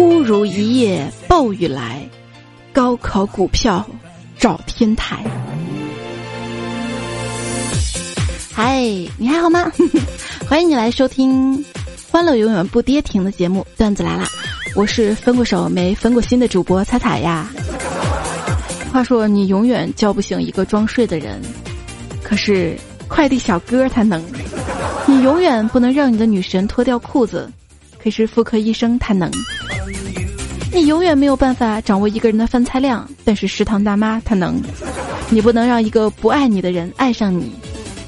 忽如一夜暴雨来，高考股票找天台。嗨，你还好吗？欢迎你来收听《欢乐永远不跌停》的节目，段子来啦！我是分过手没分过心的主播彩彩呀。话说你永远叫不醒一个装睡的人，可是快递小哥他能。你永远不能让你的女神脱掉裤子，可是妇科医生他能。你永远没有办法掌握一个人的饭菜量，但是食堂大妈她能。你不能让一个不爱你的人爱上你。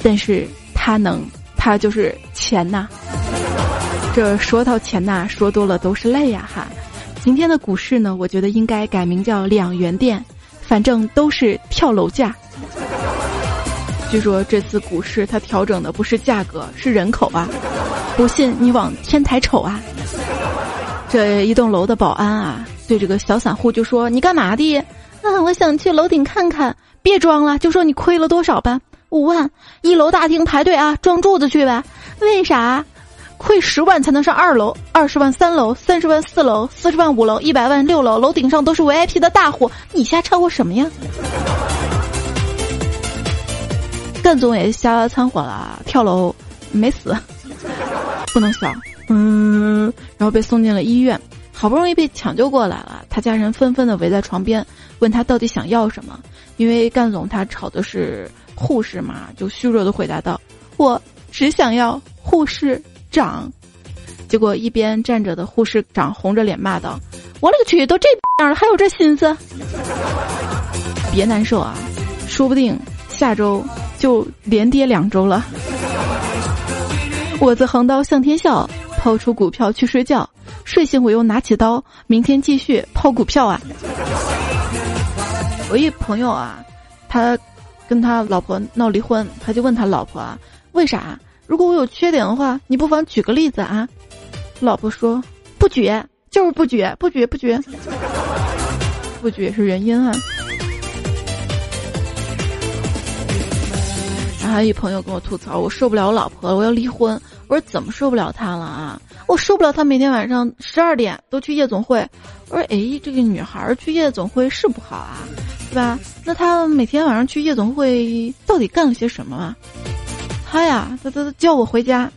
但是他能，他就是钱呐。这说到钱呐，说多了都是泪呀哈。今天的股市呢，我觉得应该改名叫两元店，反正都是跳楼价。据说这次股市它调整的不是价格，是人口啊。不信你往天台瞅啊。这一栋楼的保安啊，对这个小散户就说：“你干嘛的？啊，我想去楼顶看看。别装了，就说你亏了多少吧。”五万，一楼大厅排队啊，撞柱子去呗。为啥？亏十万才能上二楼，二十万三楼，三十万四楼，四十万五楼，一百万六楼，楼顶上都是 VIP 的大户，你瞎掺和什么呀？干总也瞎掺和了，跳楼没死，不能笑。嗯，然后被送进了医院，好不容易被抢救过来了，他家人纷纷的围在床边，问他到底想要什么，因为干总他炒的是。护士嘛，就虚弱的回答道：“我只想要护士长。”结果一边站着的护士长红着脸骂道：“我勒个去，都这样了还有这心思？别难受啊，说不定下周就连跌两周了。”我自横刀向天笑，抛出股票去睡觉，睡醒我又拿起刀，明天继续抛股票啊！我一朋友啊，他。跟他老婆闹离婚，他就问他老婆啊，为啥？如果我有缺点的话，你不妨举个例子啊。老婆说不举，就是不举，不举，不举，不举是原因啊。然后一朋友跟我吐槽，我受不了我老婆了，我要离婚。我说怎么受不了他了啊？我受不了他每天晚上十二点都去夜总会。我说哎，这个女孩去夜总会是不好啊。对吧？那他每天晚上去夜总会到底干了些什么啊？他呀，他他叫我回家，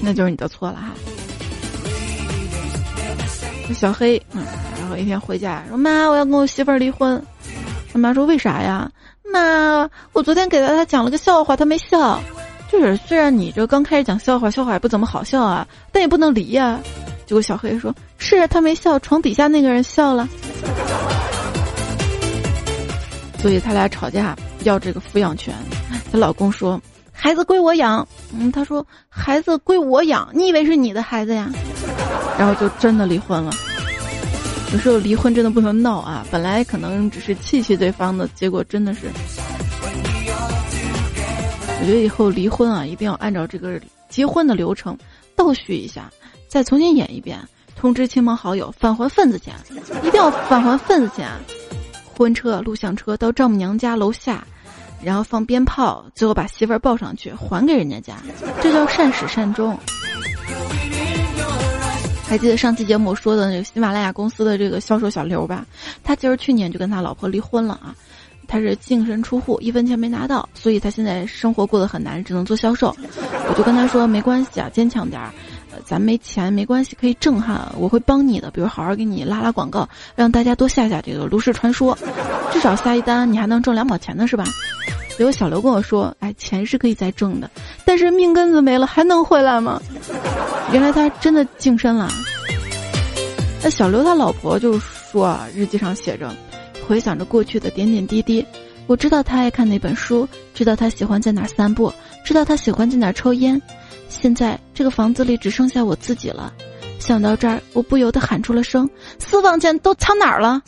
那就是你的错了哈。小黑，嗯，然后一天回家说：“妈，我要跟我媳妇儿离婚。”他妈说：“为啥呀？”妈，我昨天给他他讲了个笑话，他没笑。就是虽然你这刚开始讲笑话，笑话也不怎么好笑啊，但也不能离呀。结果小黑说：“是他没笑，床底下那个人笑了。”所以他俩吵架要这个抚养权。她老公说：“孩子归我养。”嗯，他说：“孩子归我养，你以为是你的孩子呀？”然后就真的离婚了。有时候离婚真的不能闹啊！本来可能只是气气对方的，结果真的是。我觉得以后离婚啊，一定要按照这个结婚的流程倒叙一下。再重新演一遍，通知亲朋好友返还份子钱，一定要返还份子钱。婚车、录像车到丈母娘家楼下，然后放鞭炮，最后把媳妇儿抱上去还给人家家，这叫善始善终。还记得上期节目说的那个喜马拉雅公司的这个销售小刘吧？他其实去年就跟他老婆离婚了啊，他是净身出户，一分钱没拿到，所以他现在生活过得很难，只能做销售。我就跟他说没关系啊，坚强点儿。咱没钱没关系，可以震撼，我会帮你的。比如好好给你拉拉广告，让大家多下下这个炉石传说，至少下一单你还能挣两毛钱呢，是吧？结果小刘跟我说：“哎，钱是可以再挣的，但是命根子没了还能回来吗？”原来他真的净身了。那小刘他老婆就说啊，日记上写着，回想着过去的点点滴滴，我知道他爱看哪本书，知道他喜欢在哪散步，知道他喜欢在哪抽烟。现在这个房子里只剩下我自己了，想到这儿，我不由得喊出了声：“私房钱都藏哪儿了？”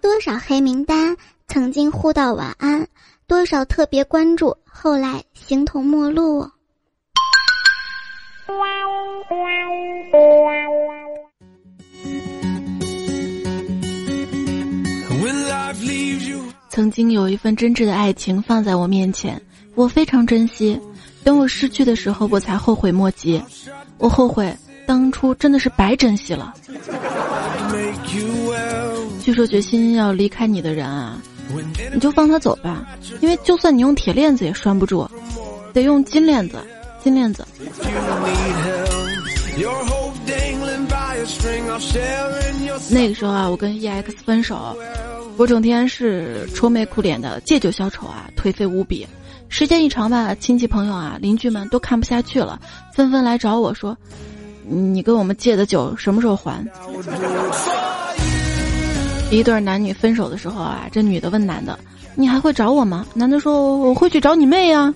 多少黑名单曾经互道晚安，多少特别关注后来形同陌路。曾经有一份真挚的爱情放在我面前。我非常珍惜，等我失去的时候，我才后悔莫及。我后悔当初真的是白珍惜了。据说决心要离开你的人啊，你就放他走吧，因为就算你用铁链子也拴不住，得用金链子，金链子。那个时候啊，我跟 EX 分手，我整天是愁眉苦脸的，借酒消愁啊，颓废无比。时间一长吧，亲戚朋友啊、邻居们都看不下去了，纷纷来找我说：“你跟我们借的酒什么时候还？”一对男女分手的时候啊，这女的问男的：“你还会找我吗？”男的说：“我会去找你妹呀。”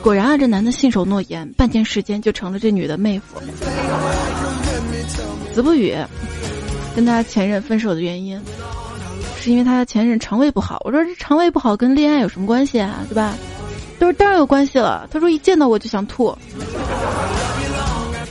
果然啊，这男的信守诺言，半天时间就成了这女的妹夫。子不语跟他前任分手的原因，是因为他前任肠胃不好。我说这肠胃不好跟恋爱有什么关系啊？对吧？他说当然有关系了。他说一见到我就想吐。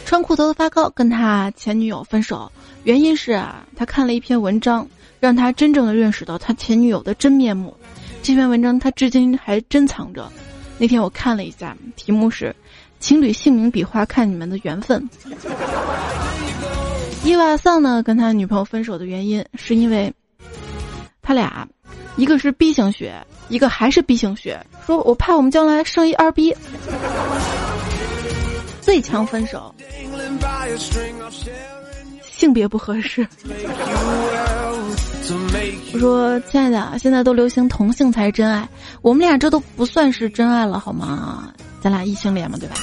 穿裤头的发糕跟他前女友分手，原因是啊，他看了一篇文章，让他真正的认识到他前女友的真面目。这篇文章他至今还珍藏着。那天我看了一下，题目是“情侣姓名笔画看你们的缘分”。伊瓦桑呢跟他女朋友分手的原因，是因为他俩一个是 B 型血，一个还是 B 型血，说我怕我们将来生一二 B，最强分手，性别不合适。我说亲爱的，现在都流行同性才是真爱，我们俩这都不算是真爱了好吗？咱俩异性恋嘛，对吧？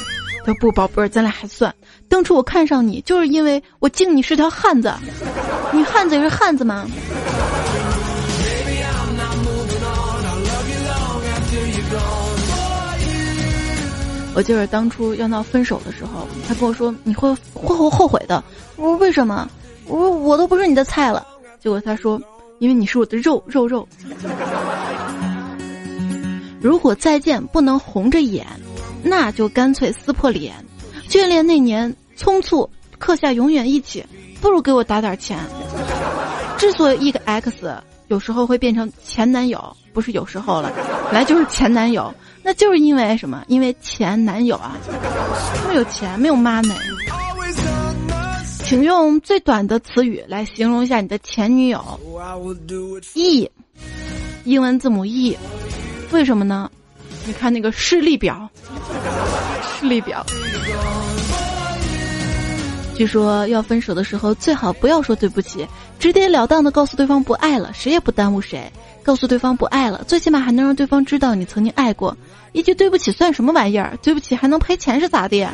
他说不，宝贝儿，咱俩还算。当初我看上你，就是因为我敬你是条汉子，女汉子也是汉子吗？我记得当初要闹分手的时候，他跟我说你会会后后悔的。我说为什么？我说我都不是你的菜了。结果他说因为你是我的肉肉肉。如果再见不能红着眼。那就干脆撕破脸，眷恋那年匆促刻下永远一起，不如给我打点钱。之所以一个 X 有时候会变成前男友，不是有时候了，本来就是前男友，那就是因为什么？因为前男友啊，没有钱，没有 money。请用最短的词语来形容一下你的前女友。E，英文字母 E，为什么呢？你看那个视力表，视力表。据说要分手的时候，最好不要说对不起，直截了当的告诉对方不爱了，谁也不耽误谁。告诉对方不爱了，最起码还能让对方知道你曾经爱过。一句对不起算什么玩意儿？对不起还能赔钱是咋的？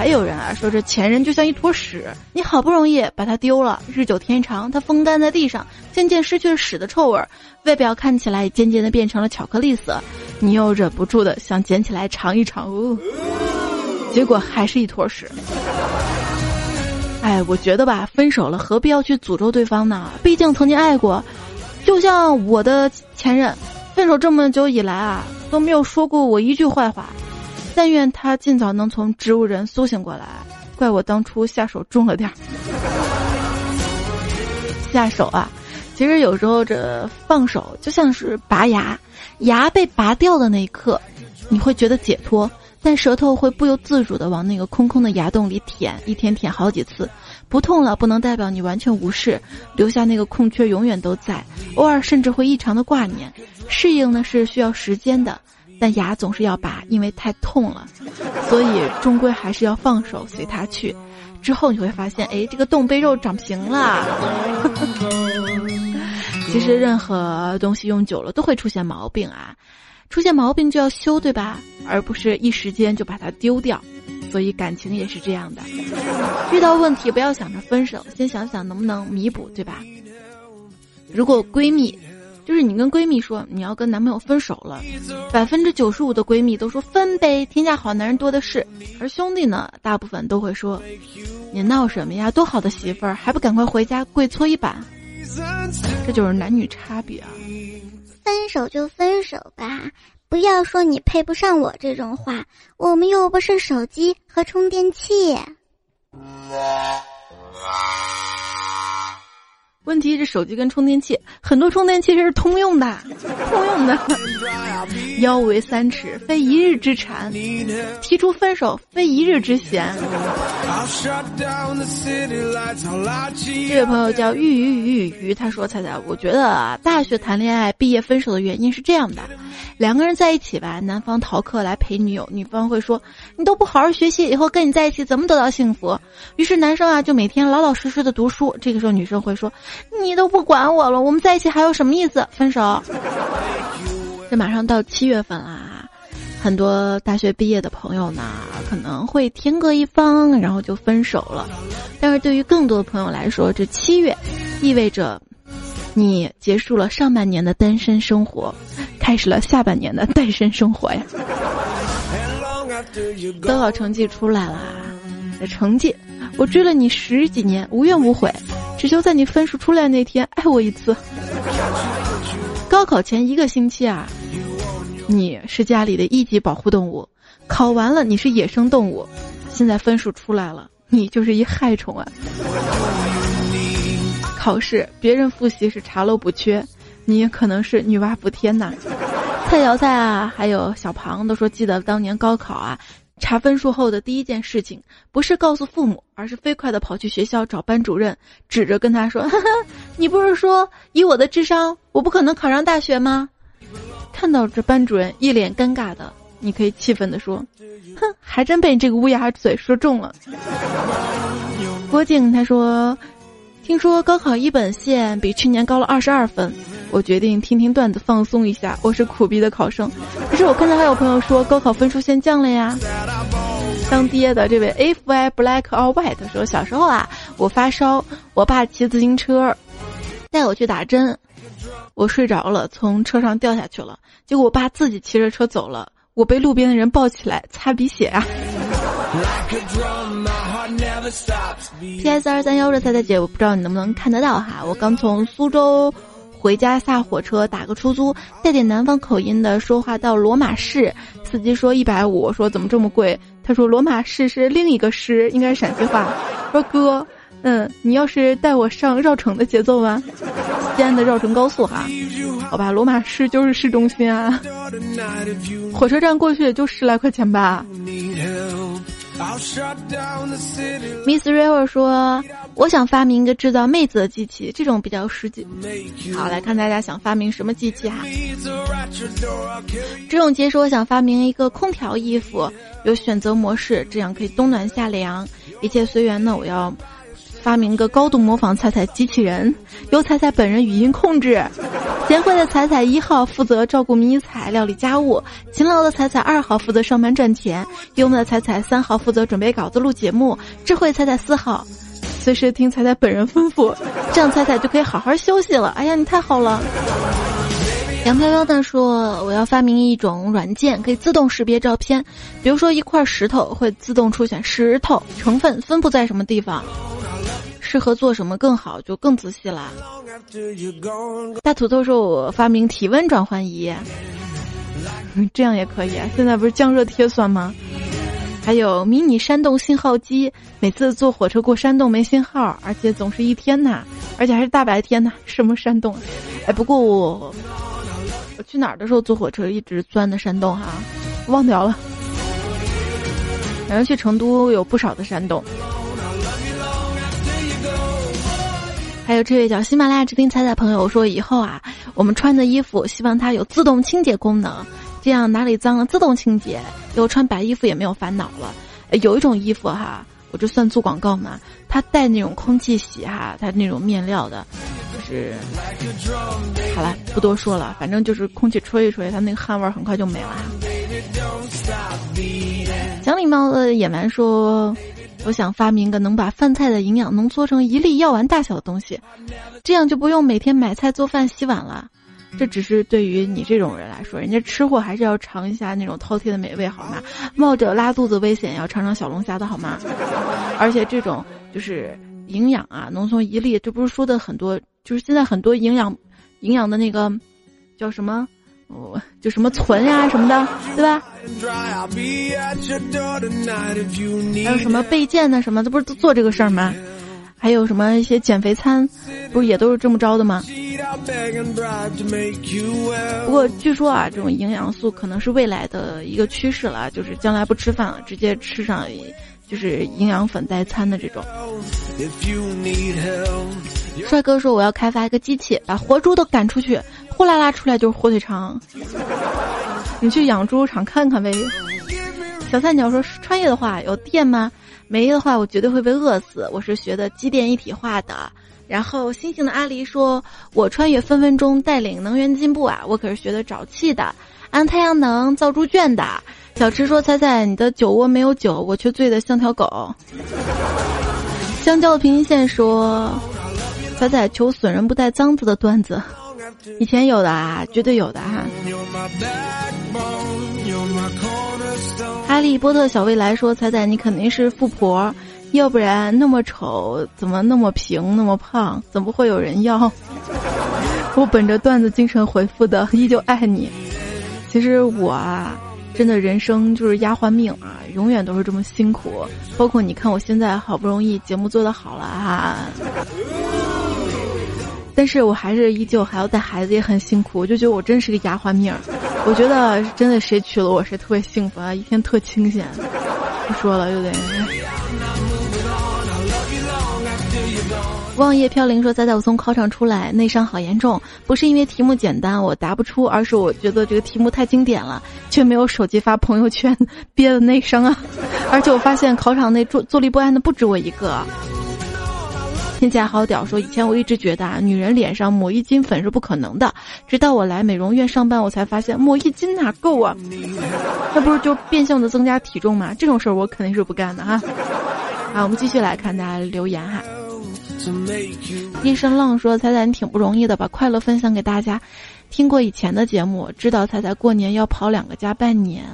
还有人啊说这前任就像一坨屎，你好不容易把它丢了，日久天长，它风干在地上，渐渐失去了屎的臭味儿，外表看起来渐渐的变成了巧克力色，你又忍不住的想捡起来尝一尝，哦，结果还是一坨屎。哎，我觉得吧，分手了何必要去诅咒对方呢？毕竟曾经爱过，就像我的前任，分手这么久以来啊，都没有说过我一句坏话。但愿他尽早能从植物人苏醒过来，怪我当初下手重了点儿。下手啊，其实有时候这放手就像是拔牙，牙被拔掉的那一刻，你会觉得解脱，但舌头会不由自主的往那个空空的牙洞里舔，一天舔好几次，不痛了不能代表你完全无视，留下那个空缺永远都在，偶尔甚至会异常的挂念，适应呢是需要时间的。但牙总是要拔，因为太痛了，所以终归还是要放手，随他去。之后你会发现，哎，这个洞被肉长平了。其实任何东西用久了都会出现毛病啊，出现毛病就要修，对吧？而不是一时间就把它丢掉。所以感情也是这样的，遇到问题不要想着分手，先想想能不能弥补，对吧？如果闺蜜。就是你跟闺蜜说你要跟男朋友分手了，百分之九十五的闺蜜都说分呗，天下好男人多的是。而兄弟呢，大部分都会说，你闹什么呀？多好的媳妇儿，还不赶快回家跪搓衣板？这就是男女差别啊！分手就分手吧，不要说你配不上我这种话，我们又不是手机和充电器。问题是手机跟充电器，很多充电器是通用的，通用的。腰围三尺，非一日之馋；提出分手，非一日之闲。这位朋友叫玉鱼鱼鱼鱼，他说：“彩彩，我觉得啊，大学谈恋爱、毕业分手的原因是这样的：两个人在一起吧，男方逃课来陪女友，女方会说：‘你都不好好学习，以后跟你在一起怎么得到幸福？’于是男生啊，就每天老老实实的读书。这个时候女生会说：‘你都不管我了，我们在一起还有什么意思？分手。’这马上到七月份啦。”很多大学毕业的朋友呢，可能会天各一方，然后就分手了。但是对于更多的朋友来说，这七月意味着你结束了上半年的单身生活，开始了下半年的单身生活呀。高考成绩出来了，的成绩，我追了你十几年，无怨无悔，只求在你分数出来那天爱我一次。高考前一个星期啊。你是家里的一级保护动物，考完了你是野生动物，现在分数出来了，你就是一害虫啊！考试别人复习是查漏补缺，你可能是女娲补天呐！蔡瑶菜啊，还有小庞都说记得当年高考啊，查分数后的第一件事情不是告诉父母，而是飞快的跑去学校找班主任，指着跟他说：“ 你不是说以我的智商，我不可能考上大学吗？”看到这班主任一脸尴尬的，你可以气愤的说：“哼，还真被你这个乌鸦嘴说中了。”郭靖他说：“听说高考一本线比去年高了二十二分，我决定听听段子放松一下。我是苦逼的考生，可是我看到还有朋友说高考分数线降了呀。”当爹的这位 F I Black or White 说：“小时候啊，我发烧，我爸骑自行车带我去打针。”我睡着了，从车上掉下去了。结果我爸自己骑着车走了，我被路边的人抱起来擦鼻血啊。P.S. 二三幺热菜菜姐，我不知道你能不能看得到哈。我刚从苏州回家，下火车打个出租，带点南方口音的说话到罗马市，司机说一百五，说怎么这么贵？他说罗马市是另一个市，应该是陕西话。说哥。嗯，你要是带我上绕城的节奏吗？西安的绕城高速哈，好吧，罗马市就是市中心啊，火车站过去也就十来块钱吧。Miss River 说：“我想发明一个制造妹子的机器，这种比较实际。”好，来看大家想发明什么机器哈。这种杰说：“我想发明一个空调衣服，有选择模式，这样可以冬暖夏凉，一切随缘呢。我要。”发明个高度模仿彩彩机器人，由彩彩本人语音控制。贤惠的彩彩一号负责照顾迷彩、料理家务，勤劳的彩彩二号负责上班赚钱，幽默的彩彩三号负责准备稿子录节目，智慧彩彩四号随时听彩彩本人吩咐，这样彩彩就可以好好休息了。哎呀，你太好了！杨飘飘的说：“我要发明一种软件，可以自动识别照片，比如说一块石头会自动出现石头成分分布在什么地方。”适合做什么更好，就更仔细了。大土豆说：“我发明体温转换仪，这样也可以。现在不是降热贴算吗？还有迷你山洞信号机，每次坐火车过山洞没信号，而且总是一天呐，而且还是大白天呐，什么山洞？哎，不过我去哪儿的时候坐火车一直钻的山洞哈，忘掉了。然后去成都有不少的山洞。”还有这位叫喜马拉雅之听彩彩朋友说，以后啊，我们穿的衣服希望它有自动清洁功能，这样哪里脏了自动清洁，以后穿白衣服也没有烦恼了。有一种衣服哈，我这算做广告嘛，它带那种空气洗哈，它那种面料的，是好了，不多说了，反正就是空气吹一吹，它那个汗味很快就没了。讲礼貌的野蛮说。我想发明个能把饭菜的营养浓缩成一粒药丸大小的东西，这样就不用每天买菜做饭洗碗了。这只是对于你这种人来说，人家吃货还是要尝一下那种饕餮的美味，好吗？冒着拉肚子危险要尝尝小龙虾的好吗？而且这种就是营养啊，浓缩一粒，这不是说的很多，就是现在很多营养，营养的那个叫什么？哦，就什么存呀什么的，对吧？还有什么备件呢？什么，这不是都做这个事儿吗？还有什么一些减肥餐，不是也都是这么着的吗？不过据说啊，这种营养素可能是未来的一个趋势了，就是将来不吃饭了，直接吃上就是营养粉代餐的这种。帅哥说我要开发一个机器，把活猪都赶出去，呼啦啦出来就是火腿肠。你去养猪场看看呗。小菜鸟说穿越的话有电吗？没的话我绝对会被饿死。我是学的机电一体化的。然后星星的阿狸说：“我穿越分分钟带领能源进步啊！我可是学的沼气的，安太阳能造猪圈的。”小池说：“猜猜你的酒窝没有酒，我却醉得像条狗。”香蕉平行线说：“猜猜求损人不带脏字的段子，以前有的啊，绝对有的哈。”哈利波特小未来说：“猜猜你肯定是富婆。”要不然那么丑，怎么那么平那么胖，怎么会有人要？我本着段子精神回复的，依旧爱你。其实我啊，真的人生就是丫鬟命啊，永远都是这么辛苦。包括你看，我现在好不容易节目做的好了哈，但是我还是依旧还要带孩子，也很辛苦。我就觉得我真是个丫鬟命。我觉得真的谁娶了我谁特别幸福啊，一天特清闲。不说了，有点。望叶飘零说：“仔仔，我从考场出来，内伤好严重，不是因为题目简单我答不出，而是我觉得这个题目太经典了，却没有手机发朋友圈，憋的内伤啊！而且我发现考场内坐坐立不安的不止我一个。”天价好屌说：“以前我一直觉得啊，女人脸上抹一斤粉是不可能的，直到我来美容院上班，我才发现抹一斤哪够啊？那不是就变相的增加体重吗？这种事儿我肯定是不干的哈。”好，我们继续来看大家留言哈。一声浪说：“彩彩你挺不容易的，把快乐分享给大家。听过以前的节目，知道彩彩过年要跑两个家拜年，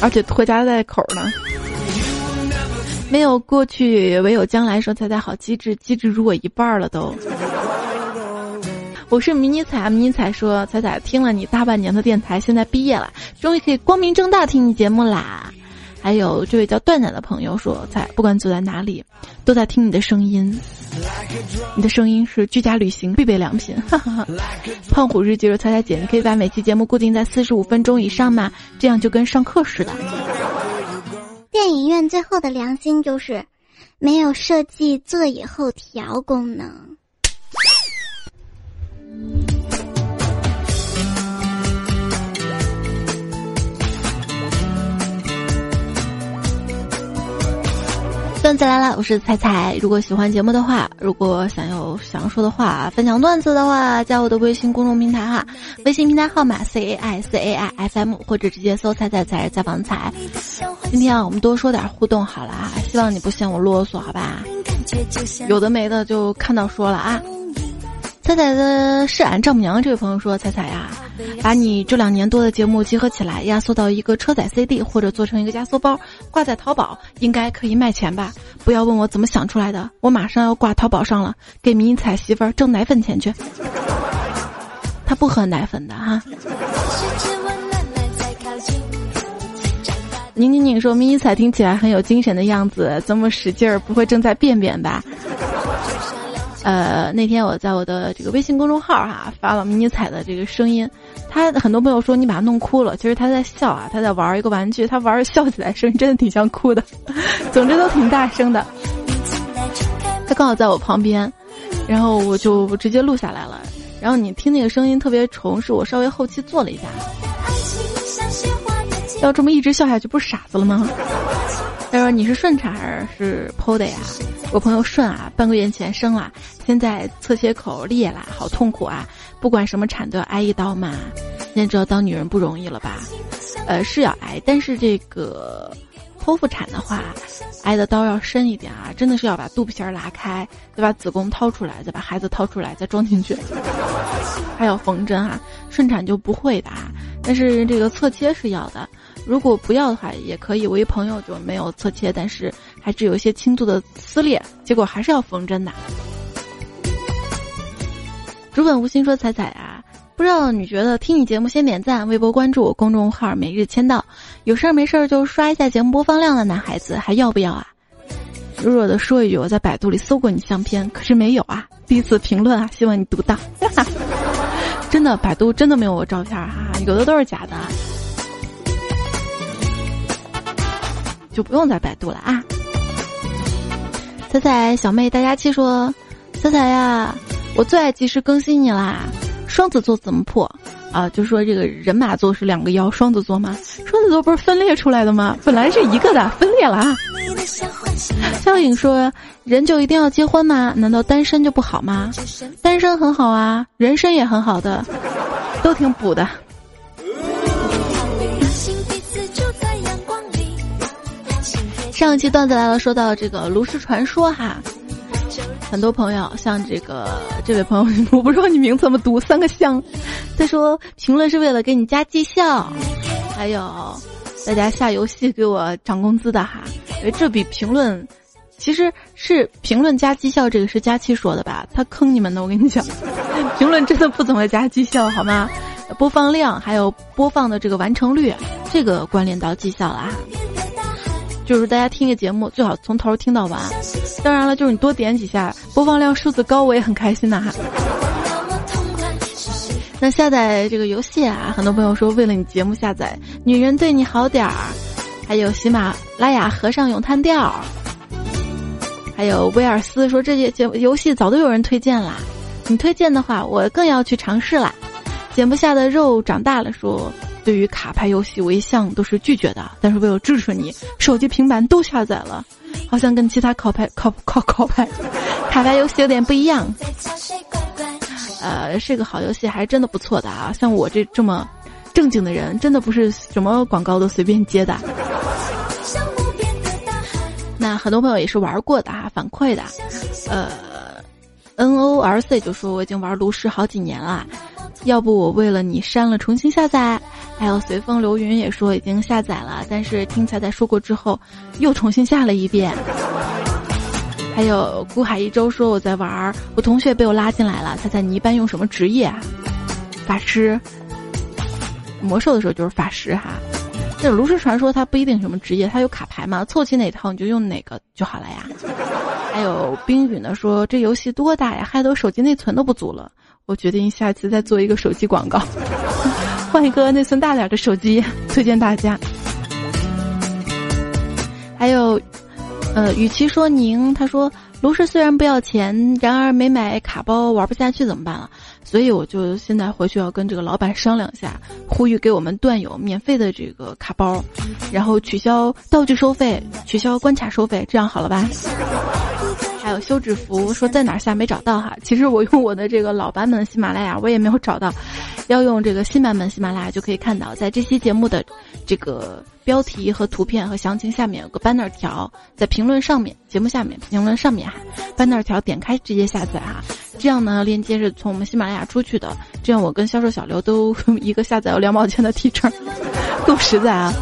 而且拖家带口呢。没有过去，唯有将来。说彩彩好机智，机智如我一半了都。我是迷你彩，迷你彩说彩彩听了你大半年的电台，现在毕业了，终于可以光明正大听你节目啦。”还有这位叫段仔的朋友说：“在不管走在哪里，都在听你的声音。你的声音是居家旅行必备良品。”哈哈。胖虎日记说：“彩彩姐，你可以把每期节目固定在四十五分钟以上吗？这样就跟上课似的。”电影院最后的良心就是没有设计座椅后调功能。段子来了，我是彩彩。如果喜欢节目的话，如果想有想说的话，分享段子的话，加我的微信公众平台哈，微信平台号码 c a i c a i f m，或者直接搜“彩彩彩采访彩”。今天啊，我们多说点互动好了啊，希望你不嫌我啰嗦，好吧？有的没的就看到说了啊。彩彩的是俺丈母娘这位朋友说：“彩彩呀，把你这两年多的节目集合起来，压缩到一个车载 CD，或者做成一个压缩包，挂在淘宝，应该可以卖钱吧？不要问我怎么想出来的，我马上要挂淘宝上了，给迷彩媳妇儿挣奶粉钱去。他不喝奶粉的哈。”宁宁宁说：“迷彩听起来很有精神的样子，这么使劲儿，不会正在便便吧？”呃，那天我在我的这个微信公众号哈发了迷你彩的这个声音，他很多朋友说你把他弄哭了，其实他在笑啊，他在玩一个玩具，他玩笑起来声音真的挺像哭的，总之都挺大声的。他刚好在我旁边，然后我就直接录下来了。然后你听那个声音特别重，是我稍微后期做了一下。要这么一直笑下去，不是傻子了吗？他说你是顺产还是剖的呀？我朋友顺啊，半个月前生了，现在侧切口裂了，好痛苦啊！不管什么产都要挨一刀嘛。现在知道当女人不容易了吧？呃，是要挨，但是这个剖腹产的话，挨的刀要深一点啊！真的是要把肚皮儿拉开，再把子宫掏出来，再把孩子掏出来，再装进去，还要缝针啊！顺产就不会的啊，但是这个侧切是要的。如果不要的话也可以，我一朋友就没有侧切，但是还只有一些轻度的撕裂，结果还是要缝针的。竹本无心说：“彩彩啊，不知道你觉得听你节目先点赞、微博关注、公众号每日签到，有事儿没事儿就刷一下节目播放量的男孩子还要不要啊？弱弱的说一句，我在百度里搜过你相片，可是没有啊。第一次评论啊，希望你读到。真的，百度真的没有我照片哈，有的都是假的，就不用再百度了啊。彩彩小妹大家气说，彩彩呀，我最爱及时更新你啦。双子座怎么破啊？就说这个人马座是两个腰，双子座吗？双子座不是分裂出来的吗？本来是一个的，分裂了啊。笑影说：“人就一定要结婚吗？难道单身就不好吗？单身很好啊，人生也很好的，都挺补的。”上一期段子来了，说到这个炉石传说哈，很多朋友像这个这位朋友，我不知道你名字怎么读，三个香，他说评论是为了给你加绩效，还有大家下游戏给我涨工资的哈，这比评论。其实是评论加绩效，这个是佳期说的吧？他坑你们的，我跟你讲，评论真的不怎么加绩效，好吗？播放量还有播放的这个完成率，这个关联到绩效了啊。就是大家听个节目，最好从头听到完。当然了，就是你多点几下，播放量数字高，我也很开心的哈。那下载这个游戏啊，很多朋友说为了你节目下载，女人对你好点儿，还有喜马拉雅和尚咏叹调。还有威尔斯说这些节游戏早都有人推荐啦，你推荐的话我更要去尝试啦。减不下的肉长大了说，对于卡牌游戏我一向都是拒绝的，但是为了支持你，手机平板都下载了，好像跟其他考牌考考考牌卡牌游戏有点不一样。呃，是个好游戏，还真的不错的啊，像我这这么正经的人，真的不是什么广告都随便接的。那很多朋友也是玩过的啊，反馈的，呃，N O R C 就说我已经玩炉石好几年了，要不我为了你删了重新下载。还有随风流云也说已经下载了，但是听彩彩说过之后，又重新下了一遍。还有孤海一周说我在玩，我同学被我拉进来了。彩彩你一般用什么职业啊？法师，魔兽的时候就是法师哈。这炉石传说它不一定什么职业，它有卡牌嘛，凑齐哪套你就用哪个就好了呀。还有冰雨呢说这游戏多大呀，害得我手机内存都不足了。我决定下次再做一个手机广告，换一个内存大点的手机，推荐大家。还有，呃，与其说您，他说。炉石虽然不要钱，然而没买卡包玩不下去怎么办了？所以我就现在回去要跟这个老板商量一下，呼吁给我们段友免费的这个卡包，然后取消道具收费，取消关卡收费，这样好了吧？还有休止符说在哪下没找到哈，其实我用我的这个老版本的喜马拉雅我也没有找到，要用这个新版本喜马拉雅就可以看到，在这期节目的这个标题和图片和详情下面有个 banner 条，在评论上面，节目下面评论上面哈，banner 条点开直接下载哈，这样呢链接是从我们喜马拉雅出去的，这样我跟销售小刘都一个下载有两毛钱的提成，够 实在啊。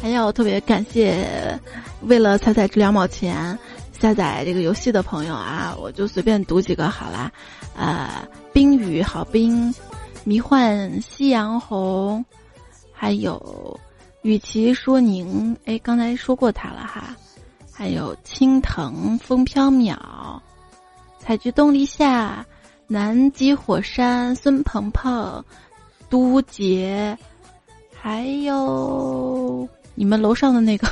还要特别感谢，为了彩彩这两毛钱下载这个游戏的朋友啊，我就随便读几个好啦。呃，冰雨好冰，迷幻夕阳红，还有与其说您，哎，刚才说过他了哈。还有青藤风飘渺，采菊东篱下，南极火山孙鹏鹏，都杰，还有。你们楼上的那个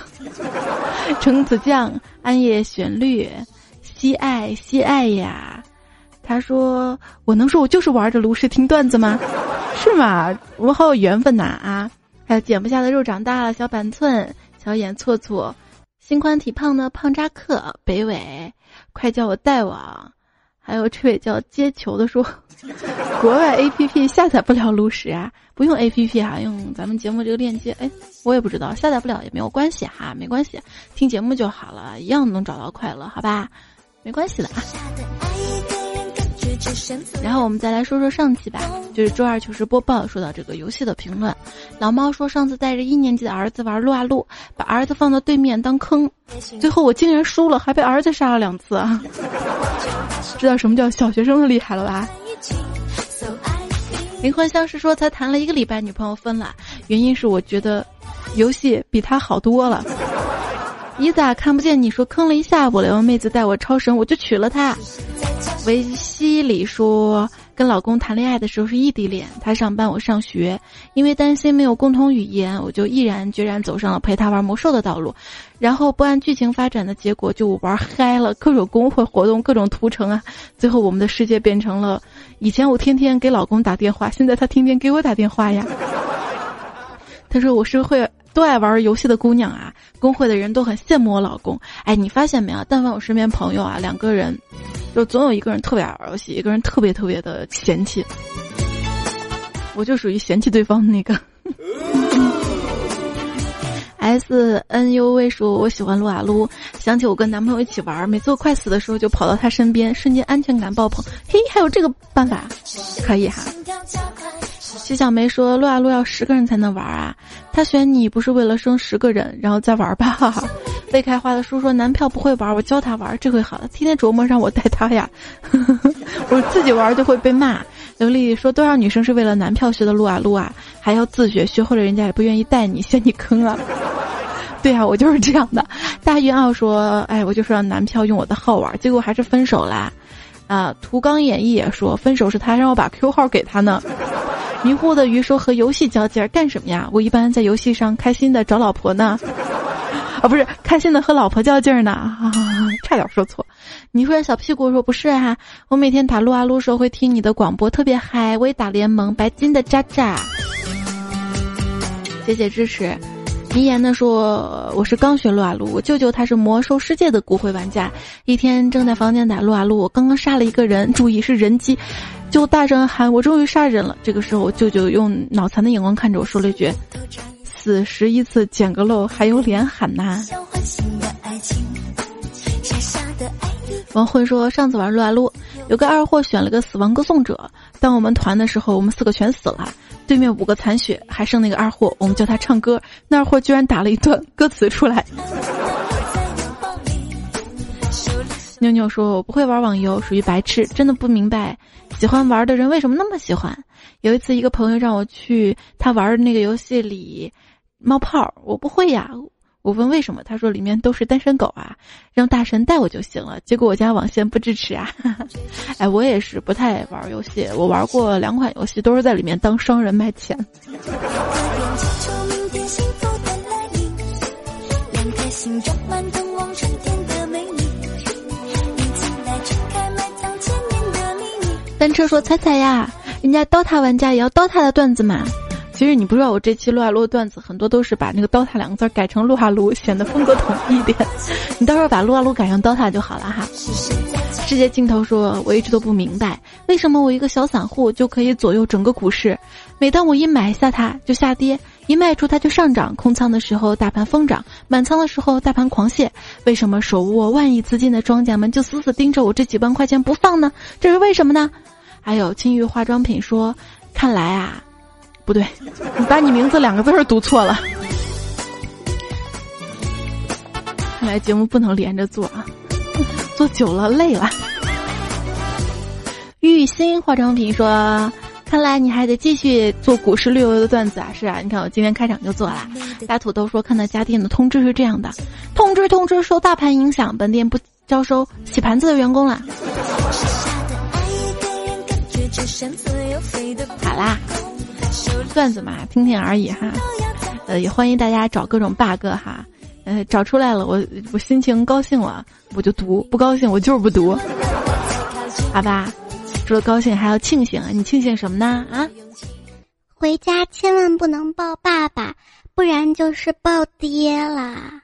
橙子酱，暗夜旋律，西爱西爱呀。他说：“我能说我就是玩着炉石听段子吗？是吗？我们好有缘分呐啊！还有减不下的肉长大了，小板寸，小眼错错，心宽体胖的胖扎克，北纬，快叫我大王。还有这位叫接球的说。”国外 A P P 下载不了炉石啊，不用 A P P 啊，用咱们节目这个链接。哎，我也不知道，下载不了也没有关系哈，没关系，听节目就好了，一样能找到快乐，好吧？没关系的啊。然后我们再来说说上期吧，就是周二糗事播报说到这个游戏的评论。老猫说上次带着一年级的儿子玩撸啊撸，把儿子放到对面当坑，最后我竟然输了，还被儿子杀了两次啊。知道什么叫小学生的厉害了吧？灵魂相识说才谈了一个礼拜，女朋友分了，原因是我觉得游戏比他好多了。你咋看不见？你说坑了一下午了，让妹子带我超神，我就娶了她。维西里说，跟老公谈恋爱的时候是异地恋，他上班我上学，因为担心没有共同语言，我就毅然决然走上了陪他玩魔兽的道路。然后不按剧情发展的结果，就玩嗨了，各种公会活动，各种屠城啊。最后我们的世界变成了，以前我天天给老公打电话，现在他天天给我打电话呀。他说我是会。都爱玩游戏的姑娘啊，工会的人都很羡慕我老公。哎，你发现没有？但凡我身边朋友啊，两个人，就总有一个人特别爱玩游戏，一个人特别特别的嫌弃。我就属于嫌弃对方的那个。S N U V 说：“我喜欢撸啊撸，想起我跟男朋友一起玩，每次我快死的时候就跑到他身边，瞬间安全感爆棚。嘿，还有这个办法，可以哈。”徐小梅说：“撸啊撸要十个人才能玩啊，他选你不是为了生十个人，然后再玩吧。”未开花的叔说：“男票不会玩，我教他玩，这回好了，天天琢磨让我带他呀，我自己玩就会被骂。”刘丽丽说：“多少女生是为了男票学的撸啊撸啊，还要自学，学会了人家也不愿意带你，嫌你坑啊。”对啊，我就是这样的。大云傲说：“哎，我就是让男票用我的号玩，结果还是分手啦。”啊，图刚演绎也说分手是他让我把 Q 号给他呢。迷糊的鱼说和游戏较劲儿干什么呀？我一般在游戏上开心的找老婆呢，啊 不是开心的和老婆较劲儿呢，啊，差点说错。你说小屁股说不是哈，我每天打撸啊撸时候会听你的广播，特别嗨。我也打联盟，白金的渣渣，谢谢支持。遗言的说：“我是刚学撸啊撸，我舅舅他是魔兽世界的骨灰玩家。一天正在房间打撸啊撸，我刚刚杀了一个人，注意是人机，就大声喊我终于杀人了。这个时候，我舅舅用脑残的眼光看着我说了一句：‘死十一次捡个漏，还有脸喊呐？’”王混说：“上次玩撸啊撸，有个二货选了个死亡歌颂者，当我们团的时候，我们四个全死了。”对面五个残血，还剩那个二货，我们叫他唱歌，那二货居然打了一段歌词出来。妞妞说：“我不会玩网游，属于白痴，真的不明白喜欢玩的人为什么那么喜欢。”有一次，一个朋友让我去他玩的那个游戏里冒泡，我不会呀。我问为什么，他说里面都是单身狗啊，让大神带我就行了。结果我家网线不支持啊，哎，我也是不太玩游戏，我玩过两款游戏，都是在里面当商人卖钱。单车说彩彩呀，人家刀塔玩家也要刀塔的段子嘛。其实你不知道，我这期撸啊撸的段子很多都是把那个“刀塔”两个字改成“撸啊撸”，显得风格统一一点。你到时候把“撸啊撸”改成“刀塔”就好了哈。世界尽头说：“我一直都不明白，为什么我一个小散户就可以左右整个股市？每当我一买下它就下跌，一卖出它就上涨。空仓的时候大盘疯涨，满仓的时候大盘狂泻。为什么手握万亿资金的庄家们就死死盯着我这几万块钱不放呢？这是为什么呢？”还有金玉化妆品说：“看来啊。”不对，你把你名字两个字儿读错了。看来节目不能连着做啊，做久了累了。玉鑫化妆品说：“看来你还得继续做股市略微的段子啊。”是啊，你看我今天开场就做了。大土豆说：“看到家电的通知是这样的，通知通知，受大盘影响，本店不招收洗盘子的员工了。”好啦。段子嘛，听听而已哈，呃，也欢迎大家找各种 bug 哈，呃，找出来了，我我心情高兴了，我就读；不高兴，我就是不读，好吧？除了高兴，还要庆幸，你庆幸什么呢？啊？回家千万不能抱爸爸，不然就是抱爹啦。